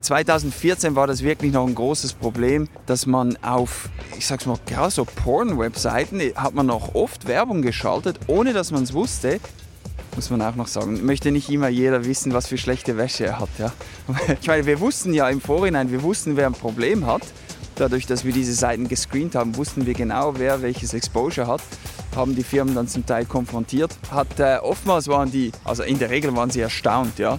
2014 war das wirklich noch ein großes Problem, dass man auf, ich sag's mal, gerade so Porn-Webseiten hat man noch oft Werbung geschaltet, ohne dass man es wusste. Muss man auch noch sagen. Möchte nicht immer jeder wissen, was für schlechte Wäsche er hat. Ja? Ich meine, wir wussten ja im Vorhinein, wir wussten, wer ein Problem hat. Dadurch, dass wir diese Seiten gescreent haben, wussten wir genau, wer welches Exposure hat. Haben die Firmen dann zum Teil konfrontiert. Hat, äh, oftmals waren die, also in der Regel waren sie erstaunt, ja,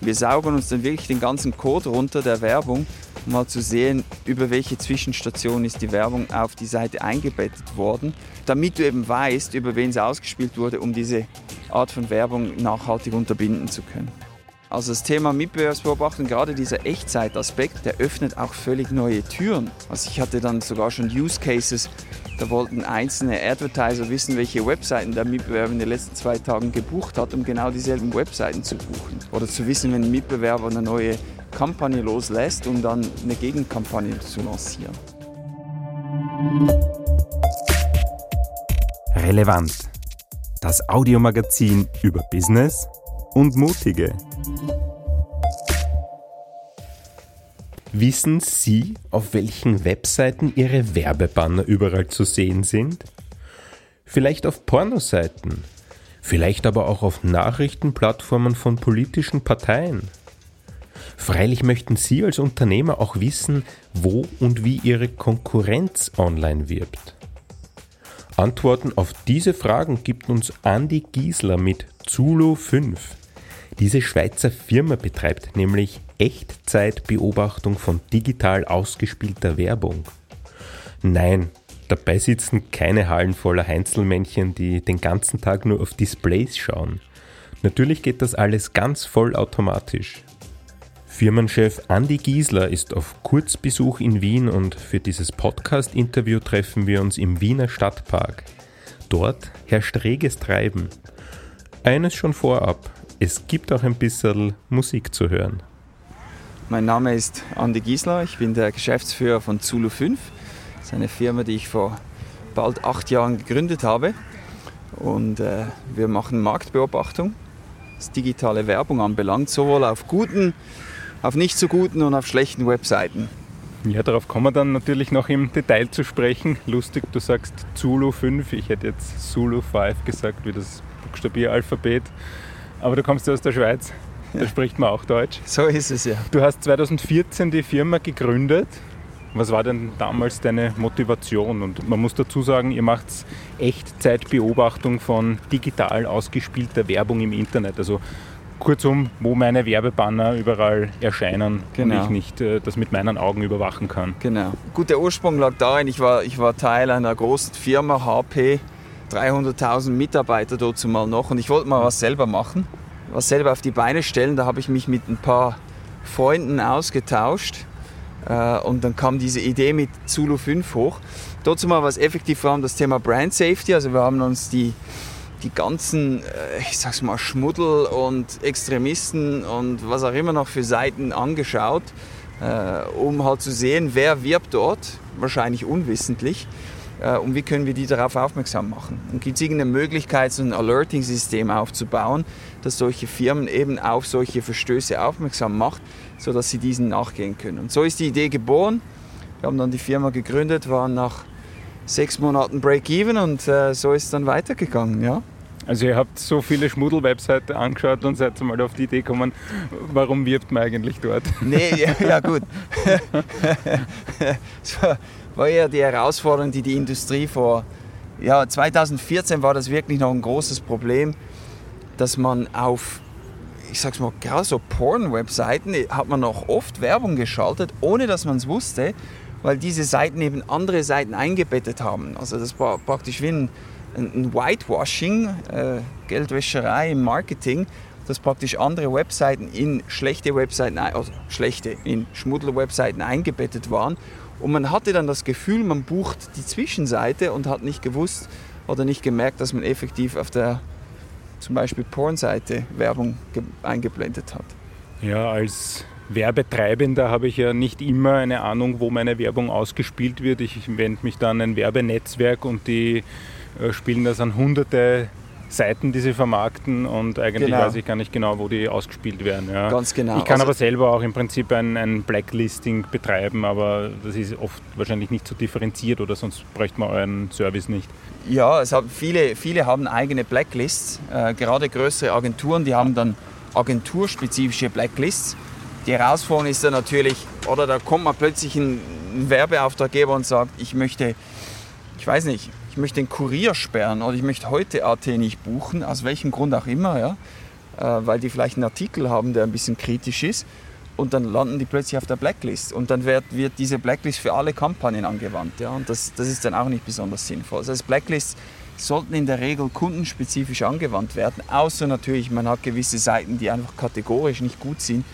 wir saugen uns dann wirklich den ganzen Code runter der Werbung, um mal zu sehen, über welche Zwischenstation ist die Werbung auf die Seite eingebettet worden, damit du eben weißt, über wen sie ausgespielt wurde, um diese Art von Werbung nachhaltig unterbinden zu können. Also das Thema Mitbewerbsbeobachtung, gerade dieser Echtzeitaspekt, der öffnet auch völlig neue Türen. Also ich hatte dann sogar schon Use Cases, da wollten einzelne Advertiser wissen, welche Webseiten der Mitbewerber in den letzten zwei Tagen gebucht hat, um genau dieselben Webseiten zu buchen. Oder zu wissen, wenn ein Mitbewerber eine neue Kampagne loslässt, um dann eine Gegenkampagne zu lancieren. Relevant. Das Audiomagazin über Business und Mutige. Wissen Sie, auf welchen Webseiten Ihre Werbebanner überall zu sehen sind? Vielleicht auf Pornoseiten, vielleicht aber auch auf Nachrichtenplattformen von politischen Parteien. Freilich möchten Sie als Unternehmer auch wissen, wo und wie Ihre Konkurrenz online wirbt. Antworten auf diese Fragen gibt uns Andy Giesler mit Zulu 5. Diese Schweizer Firma betreibt nämlich Echtzeitbeobachtung von digital ausgespielter Werbung. Nein, dabei sitzen keine Hallen voller Heinzelmännchen, die den ganzen Tag nur auf Displays schauen. Natürlich geht das alles ganz vollautomatisch. Firmenchef Andy Giesler ist auf Kurzbesuch in Wien und für dieses Podcast-Interview treffen wir uns im Wiener Stadtpark. Dort herrscht reges Treiben. Eines schon vorab, es gibt auch ein bisschen Musik zu hören. Mein Name ist Andi Giesler, ich bin der Geschäftsführer von Zulu 5. Das ist eine Firma, die ich vor bald acht Jahren gegründet habe. Und äh, wir machen Marktbeobachtung, was digitale Werbung anbelangt, sowohl auf guten, auf nicht so guten und auf schlechten Webseiten. Ja, darauf kommen wir dann natürlich noch im Detail zu sprechen. Lustig, du sagst Zulu 5, ich hätte jetzt Zulu 5 gesagt, wie das Buchstabieralphabet. Aber du kommst ja aus der Schweiz. Da spricht man auch Deutsch. So ist es ja. Du hast 2014 die Firma gegründet. Was war denn damals deine Motivation? Und man muss dazu sagen, ihr macht Echtzeitbeobachtung von digital ausgespielter Werbung im Internet. Also kurzum, wo meine Werbebanner überall erscheinen genau. und ich nicht äh, das mit meinen Augen überwachen kann. Genau. Gut, der Ursprung lag darin, ich war, ich war Teil einer großen Firma, HP, 300.000 Mitarbeiter dort zumal noch und ich wollte mal was selber machen was selber auf die Beine stellen. Da habe ich mich mit ein paar Freunden ausgetauscht äh, und dann kam diese Idee mit Zulu 5 hoch. Dort mal was effektiv vor allem das Thema Brand Safety. Also wir haben uns die, die ganzen, äh, ich sag's mal, Schmuddel und Extremisten und was auch immer noch für Seiten angeschaut, äh, um halt zu sehen, wer wirbt dort, wahrscheinlich unwissentlich und wie können wir die darauf aufmerksam machen. Und gibt es irgendeine Möglichkeit, so ein Alerting-System aufzubauen, das solche Firmen eben auf solche Verstöße aufmerksam macht, sodass sie diesen nachgehen können. Und so ist die Idee geboren. Wir haben dann die Firma gegründet, waren nach sechs Monaten Break-Even und äh, so ist es dann weitergegangen. Ja. Also ihr habt so viele Schmuddel-Webseiten angeschaut und seid mal auf die Idee gekommen, warum wirbt man eigentlich dort? Nee, ja, ja gut. so, war eher die Herausforderung, die die Industrie vor ja, 2014 war das wirklich noch ein großes Problem, dass man auf, ich sag's mal, gerade so Porn-Webseiten hat man noch oft Werbung geschaltet, ohne dass man es wusste, weil diese Seiten eben andere Seiten eingebettet haben. Also das war praktisch wie ein, ein Whitewashing, äh, Geldwäscherei im Marketing, dass praktisch andere Webseiten in schlechte Webseiten, also schlechte, in Schmuddel-Webseiten eingebettet waren und man hatte dann das Gefühl, man bucht die Zwischenseite und hat nicht gewusst oder nicht gemerkt, dass man effektiv auf der zum Beispiel Pornseite Werbung eingeblendet hat. Ja, als Werbetreibender habe ich ja nicht immer eine Ahnung, wo meine Werbung ausgespielt wird. Ich wende mich dann an ein Werbenetzwerk und die äh, spielen das an hunderte Seiten, die sie vermarkten und eigentlich genau. weiß ich gar nicht genau, wo die ausgespielt werden. Ja. Ganz genau. Ich kann also, aber selber auch im Prinzip ein, ein, Blacklisting betreiben, aber das ist oft wahrscheinlich nicht so differenziert oder sonst bräuchte man euren Service nicht. Ja, es haben viele, viele haben eigene Blacklists, äh, gerade größere Agenturen, die haben dann agenturspezifische Blacklists. Die Herausforderung ist dann natürlich, oder da kommt man plötzlich ein Werbeauftraggeber und sagt, ich möchte, ich weiß nicht, ich möchte den Kurier sperren oder ich möchte heute AT nicht buchen, aus welchem Grund auch immer, ja, äh, weil die vielleicht einen Artikel haben, der ein bisschen kritisch ist und dann landen die plötzlich auf der Blacklist und dann wird, wird diese Blacklist für alle Kampagnen angewandt, ja, und das, das ist dann auch nicht besonders sinnvoll. Das heißt, Blacklists sollten in der Regel kundenspezifisch angewandt werden, außer natürlich, man hat gewisse Seiten, die einfach kategorisch nicht gut sind,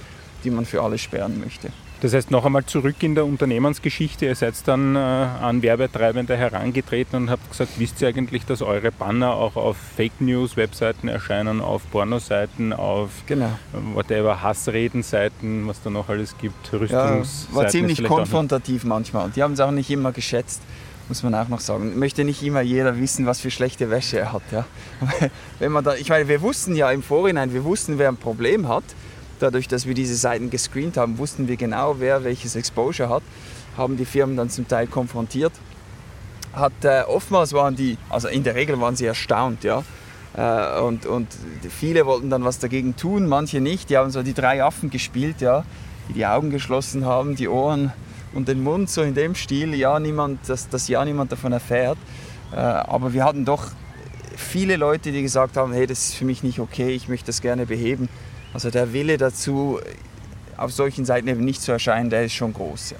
die man für alle sperren möchte. Das heißt, noch einmal zurück in der Unternehmensgeschichte. Ihr seid dann äh, an Werbetreibende herangetreten und habt gesagt, wisst ihr eigentlich, dass eure Banner auch auf Fake News Webseiten erscheinen, auf Pornoseiten, auf genau. whatever Hassredenseiten, was da noch alles gibt, Rüstungsseiten. Ja, war ziemlich konfrontativ manchmal und die haben es auch nicht immer geschätzt muss man auch noch sagen. Möchte nicht immer jeder wissen, was für schlechte Wäsche er hat. Ja? Wenn man da, ich meine, wir wussten ja im Vorhinein, wir wussten, wer ein Problem hat dadurch, dass wir diese Seiten gescreent haben, wussten wir genau, wer welches Exposure hat, haben die Firmen dann zum Teil konfrontiert. Hat, äh, oftmals waren die, also in der Regel waren sie erstaunt, ja. Äh, und, und viele wollten dann was dagegen tun, manche nicht. Die haben so die drei Affen gespielt, ja, die die Augen geschlossen haben, die Ohren und den Mund so in dem Stil, ja, niemand, dass, dass ja niemand davon erfährt. Äh, aber wir hatten doch viele Leute, die gesagt haben, hey, das ist für mich nicht okay, ich möchte das gerne beheben. Also der Wille dazu, auf solchen Seiten eben nicht zu erscheinen, der ist schon groß. Ja.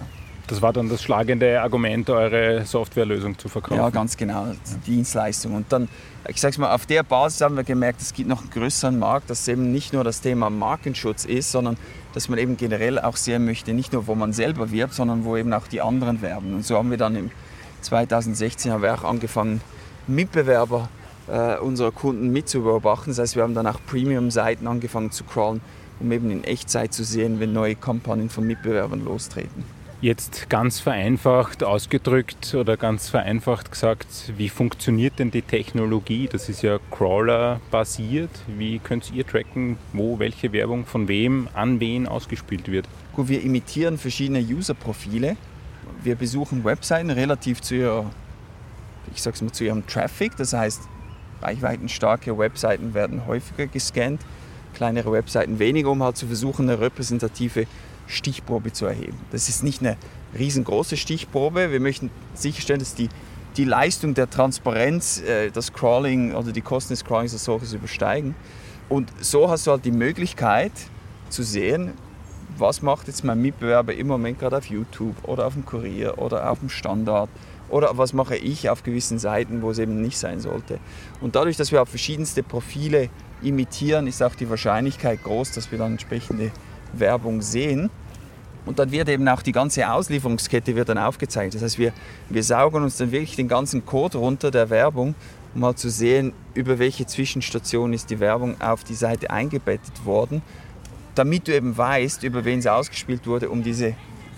Das war dann das schlagende Argument, eure Softwarelösung zu verkaufen. Ja, ganz genau, die Dienstleistung. Und dann, ich sag's mal, auf der Basis haben wir gemerkt, es gibt noch einen größeren Markt, dass eben nicht nur das Thema Markenschutz ist, sondern dass man eben generell auch sehen möchte, nicht nur wo man selber wirbt, sondern wo eben auch die anderen werben. Und so haben wir dann im 2016 haben wir auch angefangen, Mitbewerber äh, unserer Kunden mit zu beobachten. Das heißt, wir haben dann auch Premium-Seiten angefangen zu crawlen, um eben in Echtzeit zu sehen, wenn neue Kampagnen von Mitbewerbern lostreten. Jetzt ganz vereinfacht ausgedrückt oder ganz vereinfacht gesagt, wie funktioniert denn die Technologie? Das ist ja Crawler-basiert. Wie könnt ihr tracken, wo welche Werbung von wem an wen ausgespielt wird? Gut, wir imitieren verschiedene User-Profile. Wir besuchen Webseiten relativ zu ihrer, ich sag's mal, zu ihrem Traffic. Das heißt, reichweitenstarke Webseiten werden häufiger gescannt, kleinere Webseiten weniger, um halt zu versuchen, eine repräsentative Stichprobe zu erheben. Das ist nicht eine riesengroße Stichprobe. Wir möchten sicherstellen, dass die, die Leistung der Transparenz, äh, das Crawling oder die Kosten des Crawlings als solches übersteigen. Und so hast du halt die Möglichkeit zu sehen, was macht jetzt mein Mitbewerber im Moment gerade auf YouTube oder auf dem Kurier oder auf dem Standard oder was mache ich auf gewissen Seiten, wo es eben nicht sein sollte. Und dadurch, dass wir auch verschiedenste Profile imitieren, ist auch die Wahrscheinlichkeit groß, dass wir dann entsprechende Werbung sehen. Und dann wird eben auch die ganze Auslieferungskette wird dann aufgezeigt. Das heißt, wir, wir saugen uns dann wirklich den ganzen Code runter der Werbung, um mal zu sehen, über welche Zwischenstation ist die Werbung auf die Seite eingebettet worden, damit du eben weißt, über wen es ausgespielt wurde, um diese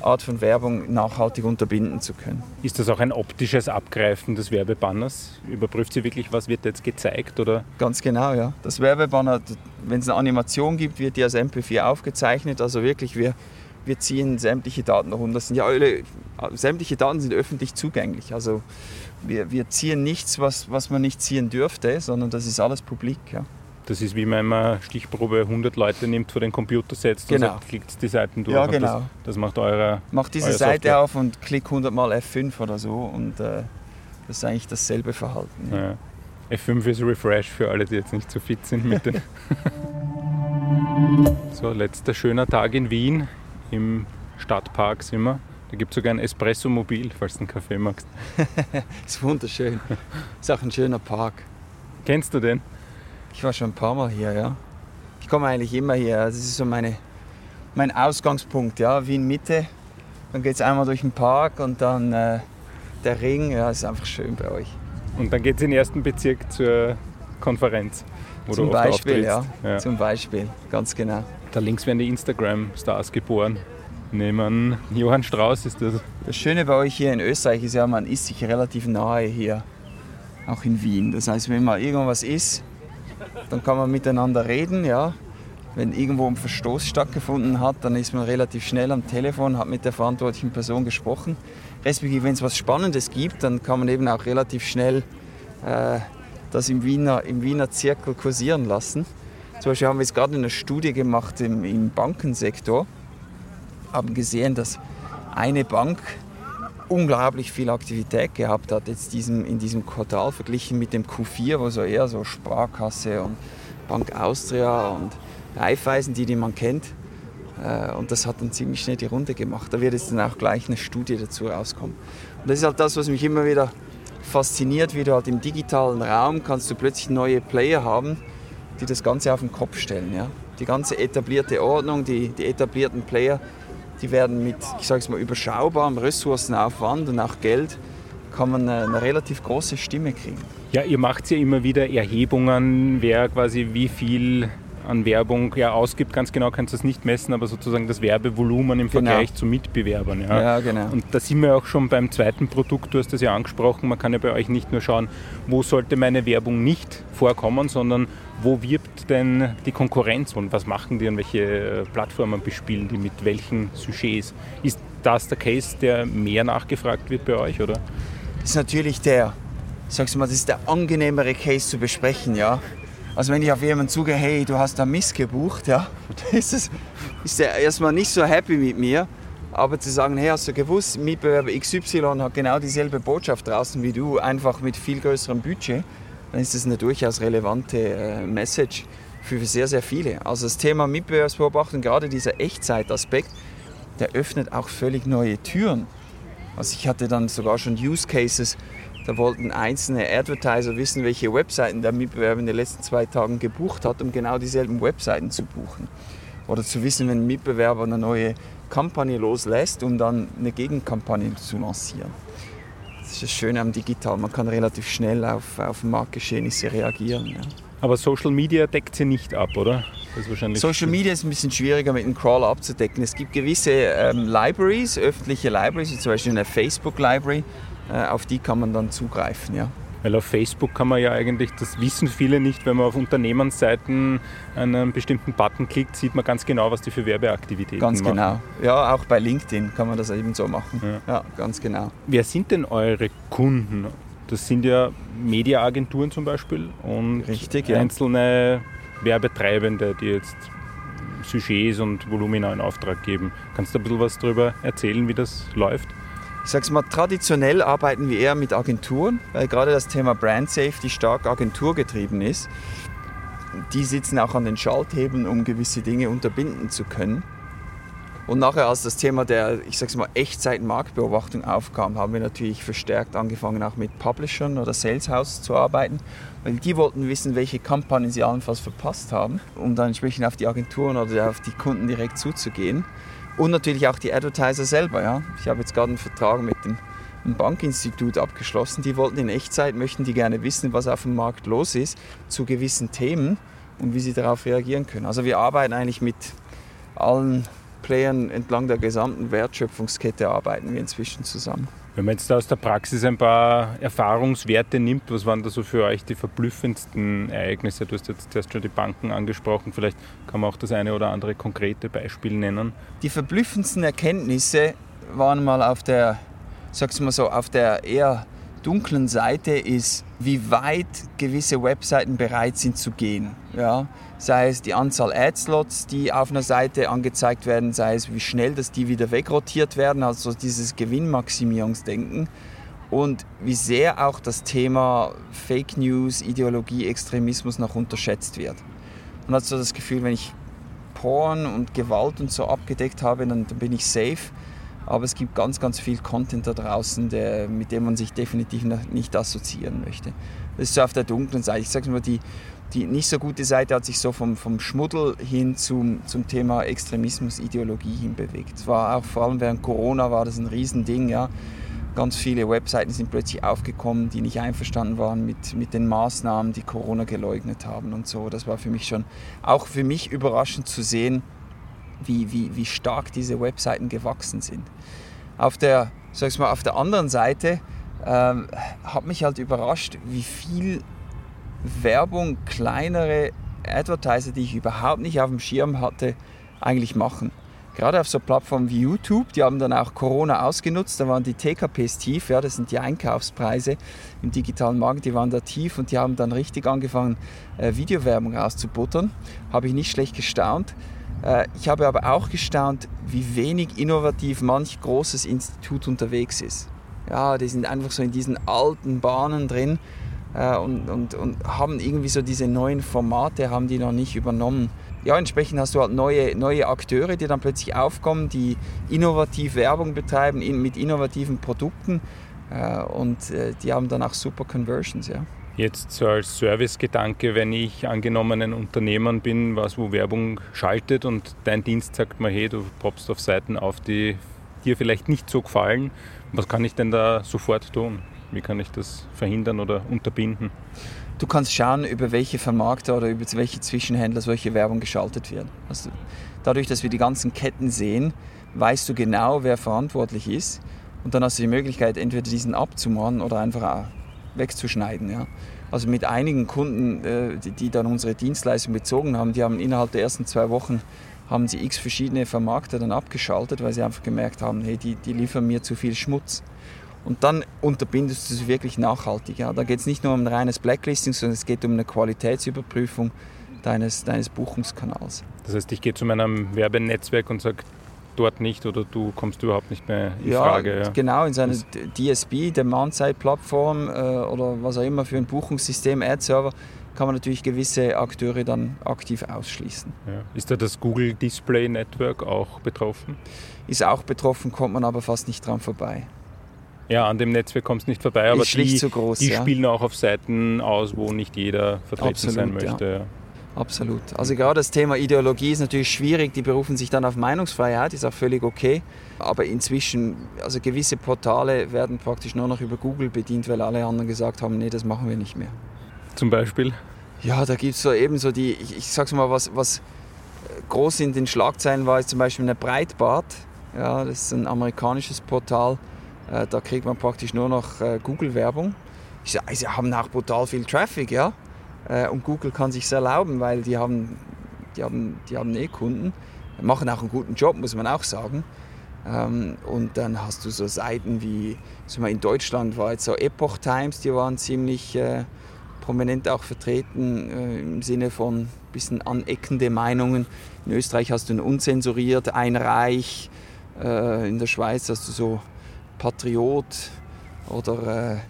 Art von Werbung nachhaltig unterbinden zu können. Ist das auch ein optisches Abgreifen des Werbebanners? Überprüft sie wirklich, was wird jetzt gezeigt? Oder? Ganz genau, ja. Das Werbebanner, wenn es eine Animation gibt, wird die als MP4 aufgezeichnet. Also wirklich, wir, wir ziehen sämtliche Daten runter. Das sind ja alle, sämtliche Daten sind öffentlich zugänglich. Also wir, wir ziehen nichts, was, was man nicht ziehen dürfte, sondern das ist alles publik. Ja. Das ist wie wenn man Stichprobe 100 Leute nimmt, vor den Computer setzt genau. und sagt, klickt die Seiten durch. Ja, genau. Das, das, macht eure. Macht diese Seite Software. auf und klick 100 mal F5 oder so und äh, das ist eigentlich dasselbe Verhalten. Ja. F5 ist Refresh für alle, die jetzt nicht so fit sind mit den. so, letzter schöner Tag in Wien. Im Stadtpark sind wir. Da gibt es sogar ein Espresso-Mobil, falls du einen Kaffee magst. ist wunderschön. Ist auch ein schöner Park. Kennst du den? Ich war schon ein paar Mal hier, ja. Ich komme eigentlich immer hier. Das ist so meine, mein Ausgangspunkt, ja. Wien Mitte. Dann geht es einmal durch den Park und dann äh, der Ring. Ja, ist einfach schön bei euch. Und dann geht es in den ersten Bezirk zur Konferenz. Wo Zum Beispiel, ja. ja. Zum Beispiel, ganz genau. Da links werden die Instagram-Stars geboren. Nehmen Johann Strauß ist das. Das Schöne bei euch hier in Österreich ist ja, man ist sich relativ nahe hier. Auch in Wien. Das heißt, wenn mal irgendwas ist, dann kann man miteinander reden, ja. Wenn irgendwo ein Verstoß stattgefunden hat, dann ist man relativ schnell am Telefon, hat mit der verantwortlichen Person gesprochen. Respektive, wenn es was Spannendes gibt, dann kann man eben auch relativ schnell äh, das im Wiener, im Wiener Zirkel kursieren lassen. Zum Beispiel haben wir jetzt gerade eine Studie gemacht im, im Bankensektor, haben gesehen, dass eine Bank unglaublich viel Aktivität gehabt hat jetzt diesem, in diesem Quartal verglichen mit dem Q4, wo so eher so Sparkasse und Bank Austria und Raiffeisen, die, die man kennt. Äh, und das hat dann ziemlich schnell die Runde gemacht. Da wird jetzt dann auch gleich eine Studie dazu rauskommen. Und das ist halt das, was mich immer wieder fasziniert, wie du halt im digitalen Raum kannst du plötzlich neue Player haben, die das Ganze auf den Kopf stellen. Ja? Die ganze etablierte Ordnung, die, die etablierten Player, die werden mit, ich sage es mal, überschaubarem Ressourcenaufwand und auch Geld kann man eine, eine, relativ große Stimme kriegen. Ja, ihr macht ja immer wieder Erhebungen, wer quasi wie viel an Werbung ja, ausgibt. Ganz genau kannst du das nicht messen, aber sozusagen das Werbevolumen im genau. Vergleich zu Mitbewerbern. Ja. ja, genau. Und da sind wir auch schon beim zweiten Produkt, du hast das ja angesprochen, man kann ja bei euch nicht nur schauen, wo sollte meine Werbung nicht vorkommen, sondern wo wirbt denn die Konkurrenz und was machen die und welche äh, Plattformen bespielen die mit welchen Sujets? Ist das der Case, der mehr nachgefragt wird bei euch, oder? Das ist natürlich der, sagst du mal, das ist der angenehmere Case zu besprechen, ja. Also wenn ich auf jemanden zugehe, hey, du hast da Mist gebucht, ja, ist, es, ist der erstmal nicht so happy mit mir. Aber zu sagen, hey, hast du gewusst, Mitbewerber XY hat genau dieselbe Botschaft draußen wie du, einfach mit viel größerem Budget, dann ist das eine durchaus relevante äh, Message für sehr, sehr viele. Also das Thema Mitbewerbsbeobachtung, gerade dieser Echtzeitaspekt, der öffnet auch völlig neue Türen. Also ich hatte dann sogar schon Use Cases, da wollten einzelne Advertiser wissen, welche Webseiten der Mitbewerber in den letzten zwei Tagen gebucht hat, um genau dieselben Webseiten zu buchen. Oder zu wissen, wenn ein Mitbewerber eine neue Kampagne loslässt, um dann eine Gegenkampagne zu lancieren. Das ist das Schöne am Digital, man kann relativ schnell auf, auf Marktgeschehnisse reagieren. Ja. Aber Social Media deckt sie nicht ab, oder? Social Media ist ein bisschen schwieriger mit dem Crawler abzudecken. Es gibt gewisse ähm, Libraries, öffentliche Libraries, wie zum Beispiel eine Facebook Library, äh, auf die kann man dann zugreifen. Ja. Weil auf Facebook kann man ja eigentlich, das wissen viele nicht, wenn man auf Unternehmensseiten einen bestimmten Button klickt, sieht man ganz genau, was die für Werbeaktivitäten ganz machen. Ganz genau. Ja, auch bei LinkedIn kann man das eben so machen. Ja. ja, ganz genau. Wer sind denn eure Kunden? Das sind ja Mediaagenturen zum Beispiel und Richtig, einzelne ja. Werbetreibende, die jetzt Sujets und Volumina in Auftrag geben. Kannst du ein bisschen was darüber erzählen, wie das läuft? Ich sag's mal, traditionell arbeiten wir eher mit Agenturen, weil gerade das Thema Brand Safety stark agenturgetrieben ist. Die sitzen auch an den Schalthebeln, um gewisse Dinge unterbinden zu können. Und nachher, als das Thema der, ich sag's mal, Echtzeit-Marktbeobachtung aufkam, haben wir natürlich verstärkt angefangen, auch mit Publishern oder Sales House zu arbeiten, weil die wollten wissen, welche Kampagnen sie allenfalls verpasst haben, um dann entsprechend auf die Agenturen oder auf die Kunden direkt zuzugehen. Und natürlich auch die Advertiser selber. Ja. Ich habe jetzt gerade einen Vertrag mit dem Bankinstitut abgeschlossen. Die wollten in Echtzeit, möchten die gerne wissen, was auf dem Markt los ist zu gewissen Themen und wie sie darauf reagieren können. Also wir arbeiten eigentlich mit allen Playern entlang der gesamten Wertschöpfungskette arbeiten wir inzwischen zusammen. Wenn man jetzt da aus der Praxis ein paar Erfahrungswerte nimmt, was waren da so für euch die verblüffendsten Ereignisse? Du hast jetzt erst schon die Banken angesprochen, vielleicht kann man auch das eine oder andere konkrete Beispiel nennen. Die verblüffendsten Erkenntnisse waren mal auf der, sag's mal so, auf der eher dunklen Seite ist, wie weit gewisse Webseiten bereit sind zu gehen. Ja? Sei es die Anzahl Ad-Slots, die auf einer Seite angezeigt werden, sei es wie schnell, dass die wieder wegrotiert werden, also dieses Gewinnmaximierungsdenken. Und wie sehr auch das Thema Fake News, Ideologie, Extremismus noch unterschätzt wird. Man hat so das Gefühl, wenn ich Porn und Gewalt und so abgedeckt habe, dann, dann bin ich safe. Aber es gibt ganz, ganz viel Content da draußen, der, mit dem man sich definitiv nicht assoziieren möchte. Das ist so auf der dunklen Seite. Ich sage mal, die, die nicht so gute Seite hat sich so vom, vom Schmuddel hin zum, zum Thema Extremismus, Ideologie hin bewegt. War auch vor allem während Corona war das ein Riesending. Ja. Ganz viele Webseiten sind plötzlich aufgekommen, die nicht einverstanden waren mit, mit den Maßnahmen, die Corona geleugnet haben und so. Das war für mich schon auch für mich überraschend zu sehen, wie, wie, wie stark diese Webseiten gewachsen sind. Auf der, sag mal, auf der anderen Seite ähm, hat mich halt überrascht, wie viel Werbung kleinere Advertiser, die ich überhaupt nicht auf dem Schirm hatte, eigentlich machen. Gerade auf so Plattformen wie YouTube, die haben dann auch Corona ausgenutzt, da waren die TKPs tief, ja, das sind die Einkaufspreise im digitalen Markt, die waren da tief und die haben dann richtig angefangen, äh, Videowerbung rauszubuttern. Habe ich nicht schlecht gestaunt. Äh, ich habe aber auch gestaunt, wie wenig innovativ manch großes Institut unterwegs ist. Ja, die sind einfach so in diesen alten Bahnen drin äh, und, und, und haben irgendwie so diese neuen Formate, haben die noch nicht übernommen ja, entsprechend hast du halt neue, neue Akteure, die dann plötzlich aufkommen, die innovativ Werbung betreiben in, mit innovativen Produkten äh, und die haben dann auch super Conversions. Ja. Jetzt so als Servicegedanke, wenn ich angenommen ein Unternehmer bin, was wo Werbung schaltet und dein Dienst sagt mir, hey, du poppst auf Seiten auf, die dir vielleicht nicht so gefallen, was kann ich denn da sofort tun? Wie kann ich das verhindern oder unterbinden? Du kannst schauen, über welche Vermarkter oder über welche Zwischenhändler solche Werbung geschaltet wird. Also dadurch, dass wir die ganzen Ketten sehen, weißt du genau, wer verantwortlich ist. Und dann hast du die Möglichkeit, entweder diesen abzumahnen oder einfach wegzuschneiden. Ja. Also mit einigen Kunden, äh, die dann unsere Dienstleistung bezogen haben, die haben innerhalb der ersten zwei Wochen haben sie x verschiedene Vermarkter dann abgeschaltet, weil sie einfach gemerkt haben, hey, die, die liefern mir zu viel Schmutz. Und dann unterbindest du sie wirklich nachhaltig. Ja. Da geht es nicht nur um ein reines Blacklisting, sondern es geht um eine Qualitätsüberprüfung deines, deines Buchungskanals. Das heißt, ich gehe zu meinem Werbenetzwerk und sage, dort nicht oder du kommst überhaupt nicht mehr in ja, Frage. Ja, genau, in seiner DSB, Demand-Side-Plattform äh, oder was auch immer für ein Buchungssystem, Ad-Server, kann man natürlich gewisse Akteure dann aktiv ausschließen. Ja. Ist da das Google Display Network auch betroffen? Ist auch betroffen, kommt man aber fast nicht dran vorbei. Ja, an dem Netzwerk kommst du nicht vorbei, aber die, groß, die ja. spielen auch auf Seiten aus, wo nicht jeder vertreten Absolut, sein möchte. Ja. Absolut. Also gerade das Thema Ideologie ist natürlich schwierig, die berufen sich dann auf Meinungsfreiheit, ist auch völlig okay. Aber inzwischen, also gewisse Portale werden praktisch nur noch über Google bedient, weil alle anderen gesagt haben, nee, das machen wir nicht mehr. Zum Beispiel? Ja, da gibt es so eben so die, ich, ich sag's mal, was, was groß in den Schlagzeilen war, ist zum Beispiel eine Breitbart. Ja, das ist ein amerikanisches Portal äh, da kriegt man praktisch nur noch äh, Google-Werbung. Sie haben auch brutal viel Traffic, ja. Äh, und Google kann sich erlauben, weil die haben, die haben, die haben eh Kunden, machen auch einen guten Job, muss man auch sagen. Ähm, und dann hast du so Seiten wie, mal in Deutschland war jetzt so Epoch Times, die waren ziemlich äh, prominent auch vertreten äh, im Sinne von ein bisschen aneckende Meinungen. In Österreich hast du ein unzensuriert, ein Reich. In der Schweiz hast du so Patriot oder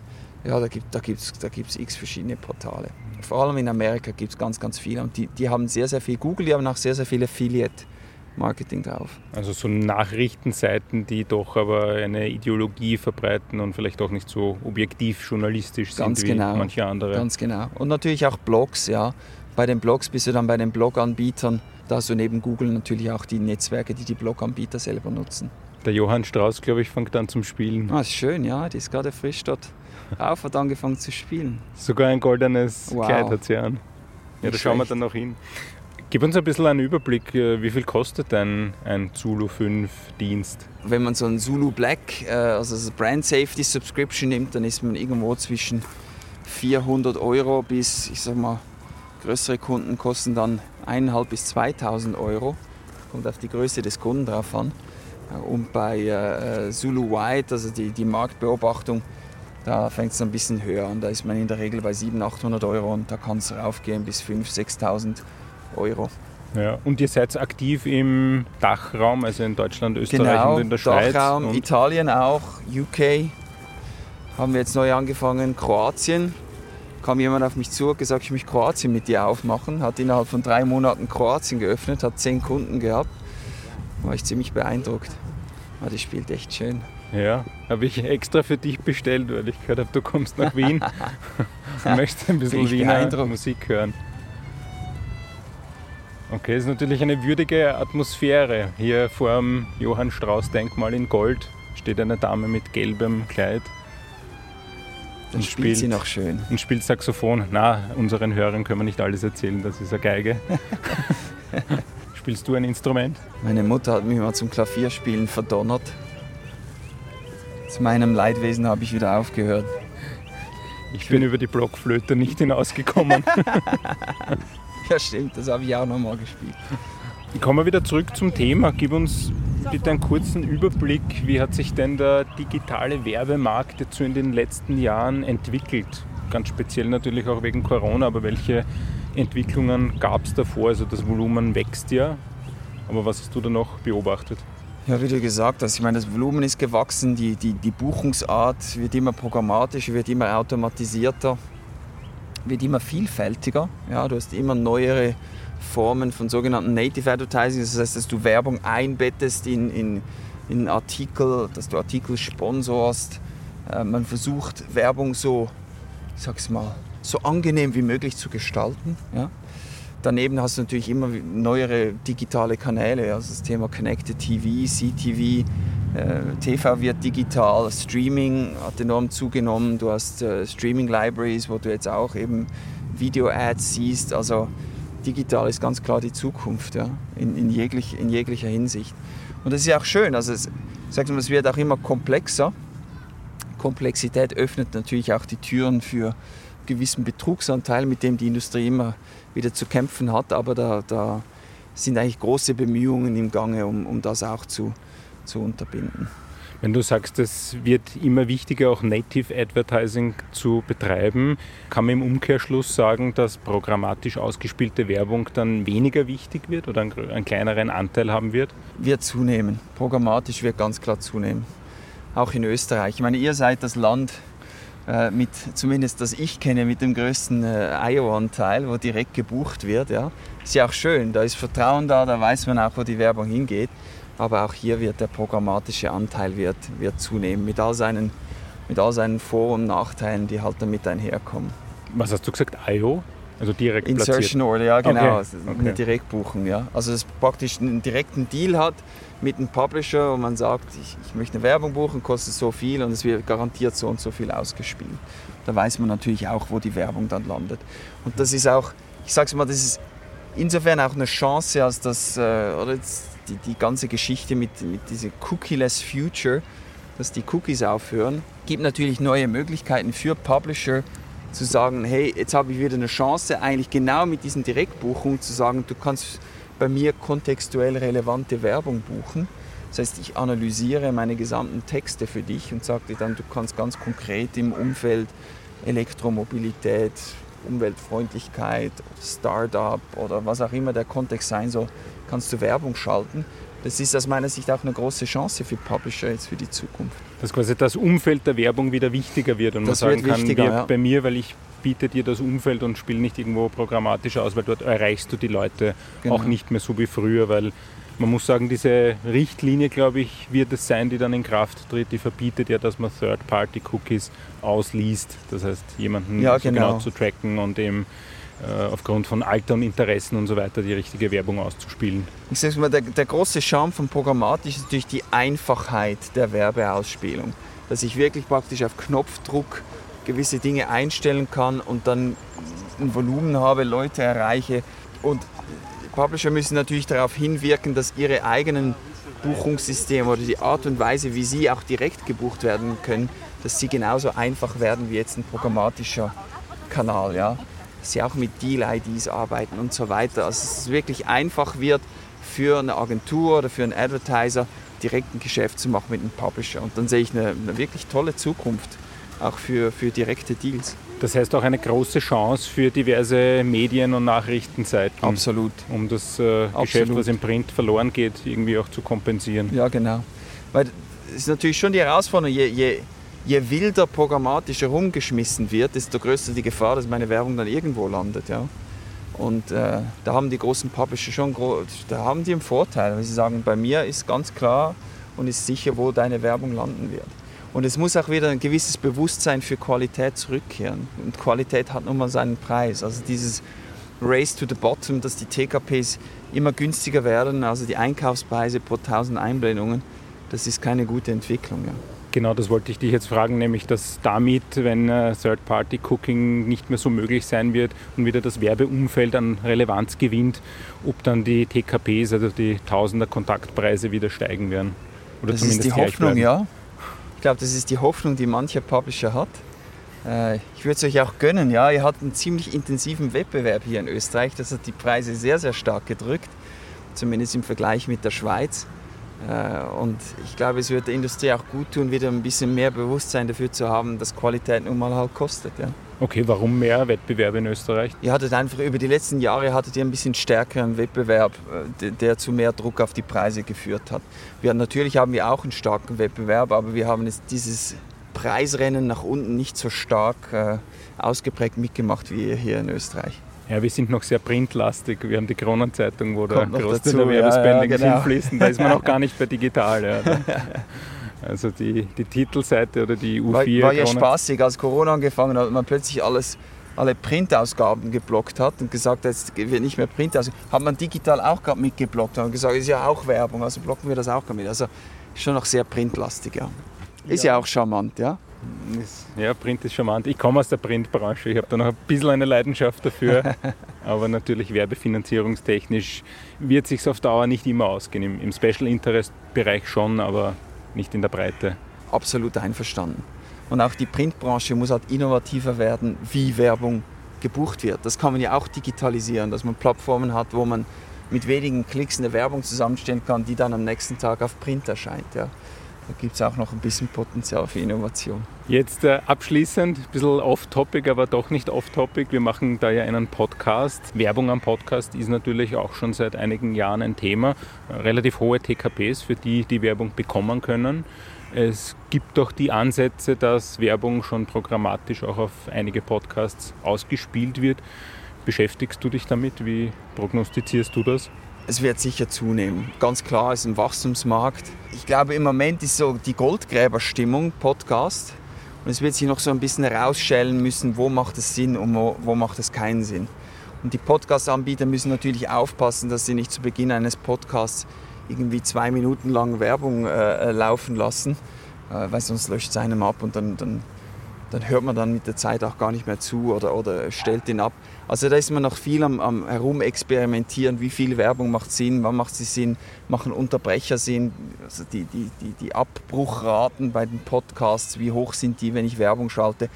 ja, da gibt es da gibt's, da gibt's x verschiedene Portale. Vor allem in Amerika gibt es ganz, ganz viele und die, die haben sehr, sehr viel Google, die haben auch sehr, sehr viel Affiliate. Marketing drauf. Also so Nachrichtenseiten, die doch aber eine Ideologie verbreiten und vielleicht auch nicht so objektiv journalistisch Ganz sind wie genau. manche andere. Ganz genau. Und natürlich auch Blogs, ja. Bei den Blogs bist du dann bei den Bloganbietern, da hast du neben Google natürlich auch die Netzwerke, die die Bloganbieter selber nutzen. Der Johann Strauß, glaube ich, fängt an zum Spielen. Ah, ist schön, ja. Die ist gerade frisch dort auf, hat angefangen zu spielen. Sogar ein goldenes wow. Kleid hat sie an. Ja, da schauen wir dann noch hin. Gib uns ein bisschen einen Überblick, äh, wie viel kostet ein, ein Zulu 5 Dienst? Wenn man so ein Zulu Black, äh, also das Brand Safety Subscription nimmt, dann ist man irgendwo zwischen 400 Euro bis, ich sag mal, größere Kunden kosten dann 1.500 bis 2.000 Euro. Kommt auf die Größe des Kunden drauf an. Und bei äh, Zulu White, also die, die Marktbeobachtung, da fängt es ein bisschen höher an. Da ist man in der Regel bei 700, 800 Euro und da kann es raufgehen bis 5.000, 6.000 Euro. Ja, und ihr seid aktiv im Dachraum, also in Deutschland, Österreich genau, und in der Schweiz. Dachraum, Italien auch, UK haben wir jetzt neu angefangen, Kroatien. Kam jemand auf mich zu, hat gesagt, ich möchte Kroatien mit dir aufmachen. Hat innerhalb von drei Monaten Kroatien geöffnet, hat zehn Kunden gehabt war ich ziemlich beeindruckt. Aber ah, das spielt echt schön. Ja, habe ich extra für dich bestellt, weil ich gehört habe, du kommst nach Wien und möchtest ein bisschen Wiener Musik hören. Okay, ist natürlich eine würdige Atmosphäre. Hier vor dem Johann Strauß Denkmal in Gold steht eine Dame mit gelbem Kleid. Dann spielt, spielt sie noch schön. Und spielt Saxophon. Na, unseren Hörern können wir nicht alles erzählen, das ist eine Geige. Spielst du ein Instrument? Meine Mutter hat mich mal zum Klavierspielen verdonnert. Zu meinem Leidwesen habe ich wieder aufgehört. Ich bin über die Blockflöte nicht hinausgekommen. ja, stimmt, das habe ich auch nochmal gespielt. Kommen wir wieder zurück zum Thema. Gib uns bitte einen kurzen Überblick. Wie hat sich denn der digitale Werbemarkt so in den letzten Jahren entwickelt? Ganz speziell natürlich auch wegen Corona, aber welche Entwicklungen gab es davor? Also das Volumen wächst ja. Aber was hast du da noch beobachtet? Ja, wie du gesagt hast, ich meine, das Volumen ist gewachsen, die, die, die Buchungsart wird immer programmatischer, wird immer automatisierter, wird immer vielfältiger. Ja, du hast immer neuere Formen von sogenannten Native Advertising, das heißt, dass du Werbung einbettest in, in, in Artikel, dass du Artikel sponsorst. Äh, man versucht Werbung so, ich sag's mal, so angenehm wie möglich zu gestalten. Ja? Daneben hast du natürlich immer neuere digitale Kanäle, also das Thema Connected TV, CTV, äh, TV wird digital, Streaming hat enorm zugenommen, du hast äh, Streaming-Libraries, wo du jetzt auch eben Video-Ads siehst, also digital ist ganz klar die Zukunft, ja, in, in, jeglich, in jeglicher Hinsicht. Und das ist ja auch schön, also es, sag mal, es wird auch immer komplexer. Komplexität öffnet natürlich auch die Türen für gewissen Betrugsanteil, mit dem die Industrie immer wieder zu kämpfen hat. Aber da, da sind eigentlich große Bemühungen im Gange, um, um das auch zu, zu unterbinden. Wenn du sagst, es wird immer wichtiger, auch Native Advertising zu betreiben, kann man im Umkehrschluss sagen, dass programmatisch ausgespielte Werbung dann weniger wichtig wird oder einen, einen kleineren Anteil haben wird? Wird zunehmen. Programmatisch wird ganz klar zunehmen. Auch in Österreich. Ich meine, ihr seid das Land, äh, mit, zumindest das ich kenne, mit dem größten äh, IO-Anteil, wo direkt gebucht wird. Ja. Ist ja auch schön, da ist Vertrauen da, da weiß man auch, wo die Werbung hingeht. Aber auch hier wird der programmatische Anteil wird, wird zunehmen, mit all, seinen, mit all seinen Vor- und Nachteilen, die halt damit einherkommen. Was hast du gesagt, IO? Also direkt Insertion Order, ja genau, okay. okay. eine Direktbuchung. Ja. Also dass praktisch einen direkten Deal hat mit einem Publisher und man sagt, ich, ich, möchte eine Werbung buchen, kostet so viel und es wird garantiert so und so viel ausgespielt. Da weiß man natürlich auch, wo die Werbung dann landet. Und das ist auch, ich sage es mal, das ist insofern auch eine Chance, als dass äh, oder die, die ganze Geschichte mit, mit diesem Cookie-less Future, dass die Cookies aufhören, gibt natürlich neue Möglichkeiten für Publisher, zu sagen, hey, jetzt habe ich wieder eine Chance, eigentlich genau mit diesen Direktbuchungen zu sagen, du kannst bei mir kontextuell relevante Werbung buchen. Das heißt, ich analysiere meine gesamten Texte für dich und sage dir dann, du kannst ganz konkret im Umfeld Elektromobilität, Umweltfreundlichkeit, Startup oder was auch immer der Kontext sein soll, kannst du Werbung schalten. Das ist aus meiner Sicht auch eine große Chance für Publisher jetzt für die Zukunft. Dass quasi das Umfeld der Werbung wieder wichtiger wird und das man sagen kann, ja. bei mir, weil ich biete dir das Umfeld und spiele nicht irgendwo programmatisch aus, weil dort erreichst du die Leute genau. auch nicht mehr so wie früher, weil man muss sagen, diese Richtlinie, glaube ich, wird es sein, die dann in Kraft tritt. Die verbietet ja, dass man Third-Party-Cookies ausliest. Das heißt, jemanden ja, so genau. genau zu tracken und eben aufgrund von Alter und Interessen und so weiter die richtige Werbung auszuspielen. Ich sage mal, der, der große Charme von Programmatisch ist natürlich die Einfachheit der Werbeausspielung. Dass ich wirklich praktisch auf Knopfdruck gewisse Dinge einstellen kann und dann ein Volumen habe, Leute erreiche. Und Publisher müssen natürlich darauf hinwirken, dass ihre eigenen Buchungssysteme oder die Art und Weise, wie sie auch direkt gebucht werden können, dass sie genauso einfach werden wie jetzt ein programmatischer Kanal. Ja? Dass sie auch mit Deal-IDs arbeiten und so weiter. Also dass es wirklich einfach wird für eine Agentur oder für einen Advertiser direkt ein Geschäft zu machen mit einem Publisher. Und dann sehe ich eine, eine wirklich tolle Zukunft auch für, für direkte Deals. Das heißt auch eine große Chance für diverse Medien- und Nachrichtenseiten. Absolut. Um das äh, Geschäft, was im Print verloren geht, irgendwie auch zu kompensieren. Ja, genau. Weil es ist natürlich schon die Herausforderung, je, je, je wilder programmatisch herumgeschmissen wird, desto größer die Gefahr, dass meine Werbung dann irgendwo landet. Ja? Und äh, da haben die großen Publisher schon, da haben die einen Vorteil, weil sie sagen, bei mir ist ganz klar und ist sicher, wo deine Werbung landen wird. Und es muss auch wieder ein gewisses Bewusstsein für Qualität zurückkehren. Und Qualität hat nun mal seinen Preis. Also dieses Race to the Bottom, dass die TKPs immer günstiger werden, also die Einkaufspreise pro 1000 Einblendungen, das ist keine gute Entwicklung. Ja. Genau, das wollte ich dich jetzt fragen, nämlich dass damit, wenn äh, Third-Party-Cooking nicht mehr so möglich sein wird und wieder das Werbeumfeld an Relevanz gewinnt, ob dann die TKPs, also die Tausender Kontaktpreise wieder steigen werden. Oder das zumindest ist die Hoffnung, bleiben. ja. Ich glaube, das ist die Hoffnung, die mancher Publisher hat. Äh, ich würde es euch auch gönnen. Ja, ihr habt einen ziemlich intensiven Wettbewerb hier in Österreich. Das hat die Preise sehr, sehr stark gedrückt, zumindest im Vergleich mit der Schweiz. Äh, und ich glaube, es wird der Industrie auch gut tun, wieder ein bisschen mehr Bewusstsein dafür zu haben, dass Qualität nun mal halt kostet. Ja. Okay, warum mehr Wettbewerb in Österreich? Ihr hattet einfach über die letzten Jahre hattet ihr ein bisschen stärkeren Wettbewerb, äh, der zu mehr Druck auf die Preise geführt hat. Wir, natürlich haben wir auch einen starken Wettbewerb, aber wir haben dieses Preisrennen nach unten nicht so stark äh, ausgeprägt mitgemacht wie hier in Österreich. Ja, wir sind noch sehr printlastig. Wir haben die Kronenzeitung, wo der Großteil der Werbespending ja, ja, genau. hinfließen. Da ist man noch gar nicht bei digital. Ja. Also die, die Titelseite oder die U4. War, war ja spaßig, als Corona angefangen hat, man plötzlich alles, alle Printausgaben geblockt hat und gesagt, jetzt wird nicht mehr Print aus. Hat man digital auch gerade mitgeblockt und gesagt, ist ja auch Werbung, also blocken wir das auch mit. Also ist schon noch sehr printlastig, ja. Ist ja, ja auch charmant, ja. Ja, Print ist charmant. Ich komme aus der Printbranche. Ich habe da noch ein bisschen eine Leidenschaft dafür. aber natürlich werbefinanzierungstechnisch wird sich auf Dauer nicht immer ausgehen. Im, Im Special Interest Bereich schon, aber nicht in der Breite. Absolut einverstanden. Und auch die Printbranche muss halt innovativer werden, wie Werbung gebucht wird. Das kann man ja auch digitalisieren, dass man Plattformen hat, wo man mit wenigen Klicks eine Werbung zusammenstellen kann, die dann am nächsten Tag auf Print erscheint. Ja. Da gibt es auch noch ein bisschen Potenzial für Innovation. Jetzt äh, abschließend, ein bisschen off-topic, aber doch nicht off-topic. Wir machen da ja einen Podcast. Werbung am Podcast ist natürlich auch schon seit einigen Jahren ein Thema. Relativ hohe TKPs für die, die Werbung bekommen können. Es gibt doch die Ansätze, dass Werbung schon programmatisch auch auf einige Podcasts ausgespielt wird. Beschäftigst du dich damit? Wie prognostizierst du das? es wird sicher zunehmen. Ganz klar, es ist ein Wachstumsmarkt. Ich glaube, im Moment ist so die Goldgräberstimmung Podcast. Und es wird sich noch so ein bisschen herausstellen müssen, wo macht es Sinn und wo, wo macht es keinen Sinn. Und die Podcast-Anbieter müssen natürlich aufpassen, dass sie nicht zu Beginn eines Podcasts irgendwie zwei Minuten lang Werbung äh, laufen lassen, äh, weil sonst löscht es einem ab und dann, dann dann hört man dann mit der Zeit auch gar nicht mehr zu oder, oder stellt den ab. Also da ist man noch viel am, am Herumexperimentieren, wie viel Werbung macht Sinn, wann macht sie Sinn, machen Unterbrecher Sinn, also die, die, die, die Abbruchraten bei den Podcasts, wie hoch sind die, wenn ich Werbung schalte.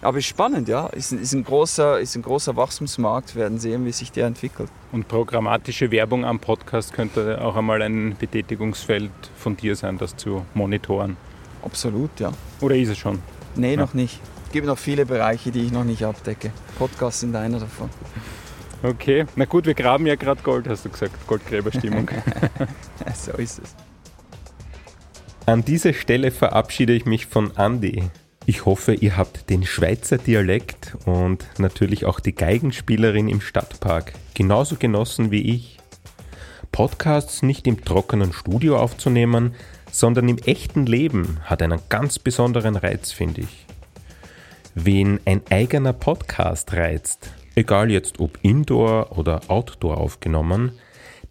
Aber es ist spannend, ja. Ist ein, ist ein, großer, ist ein großer Wachstumsmarkt. Wir werden sehen, wie sich der entwickelt. Und programmatische Werbung am Podcast könnte auch einmal ein Betätigungsfeld von dir sein, das zu monitoren. Absolut, ja. Oder ist es schon? Nee, ja. noch nicht. Es gibt noch viele Bereiche, die ich noch nicht abdecke. Podcasts sind einer davon. Okay, na gut, wir graben ja gerade Gold, hast du gesagt. Goldgräberstimmung. so ist es. An dieser Stelle verabschiede ich mich von Andy. Ich hoffe, ihr habt den Schweizer Dialekt und natürlich auch die Geigenspielerin im Stadtpark genauso genossen wie ich. Podcasts nicht im trockenen Studio aufzunehmen, sondern im echten Leben hat einen ganz besonderen Reiz, finde ich. Wen ein eigener Podcast reizt, egal jetzt ob indoor oder outdoor aufgenommen,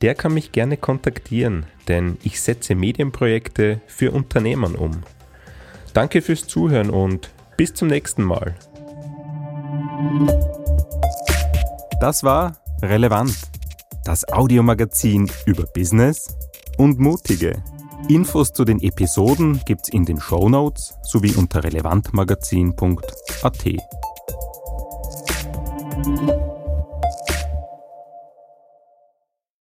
der kann mich gerne kontaktieren, denn ich setze Medienprojekte für Unternehmen um. Danke fürs Zuhören und bis zum nächsten Mal. Das war Relevant, das Audiomagazin über Business und Mutige. Infos zu den Episoden gibt's in den Show Notes sowie unter relevantmagazin.at.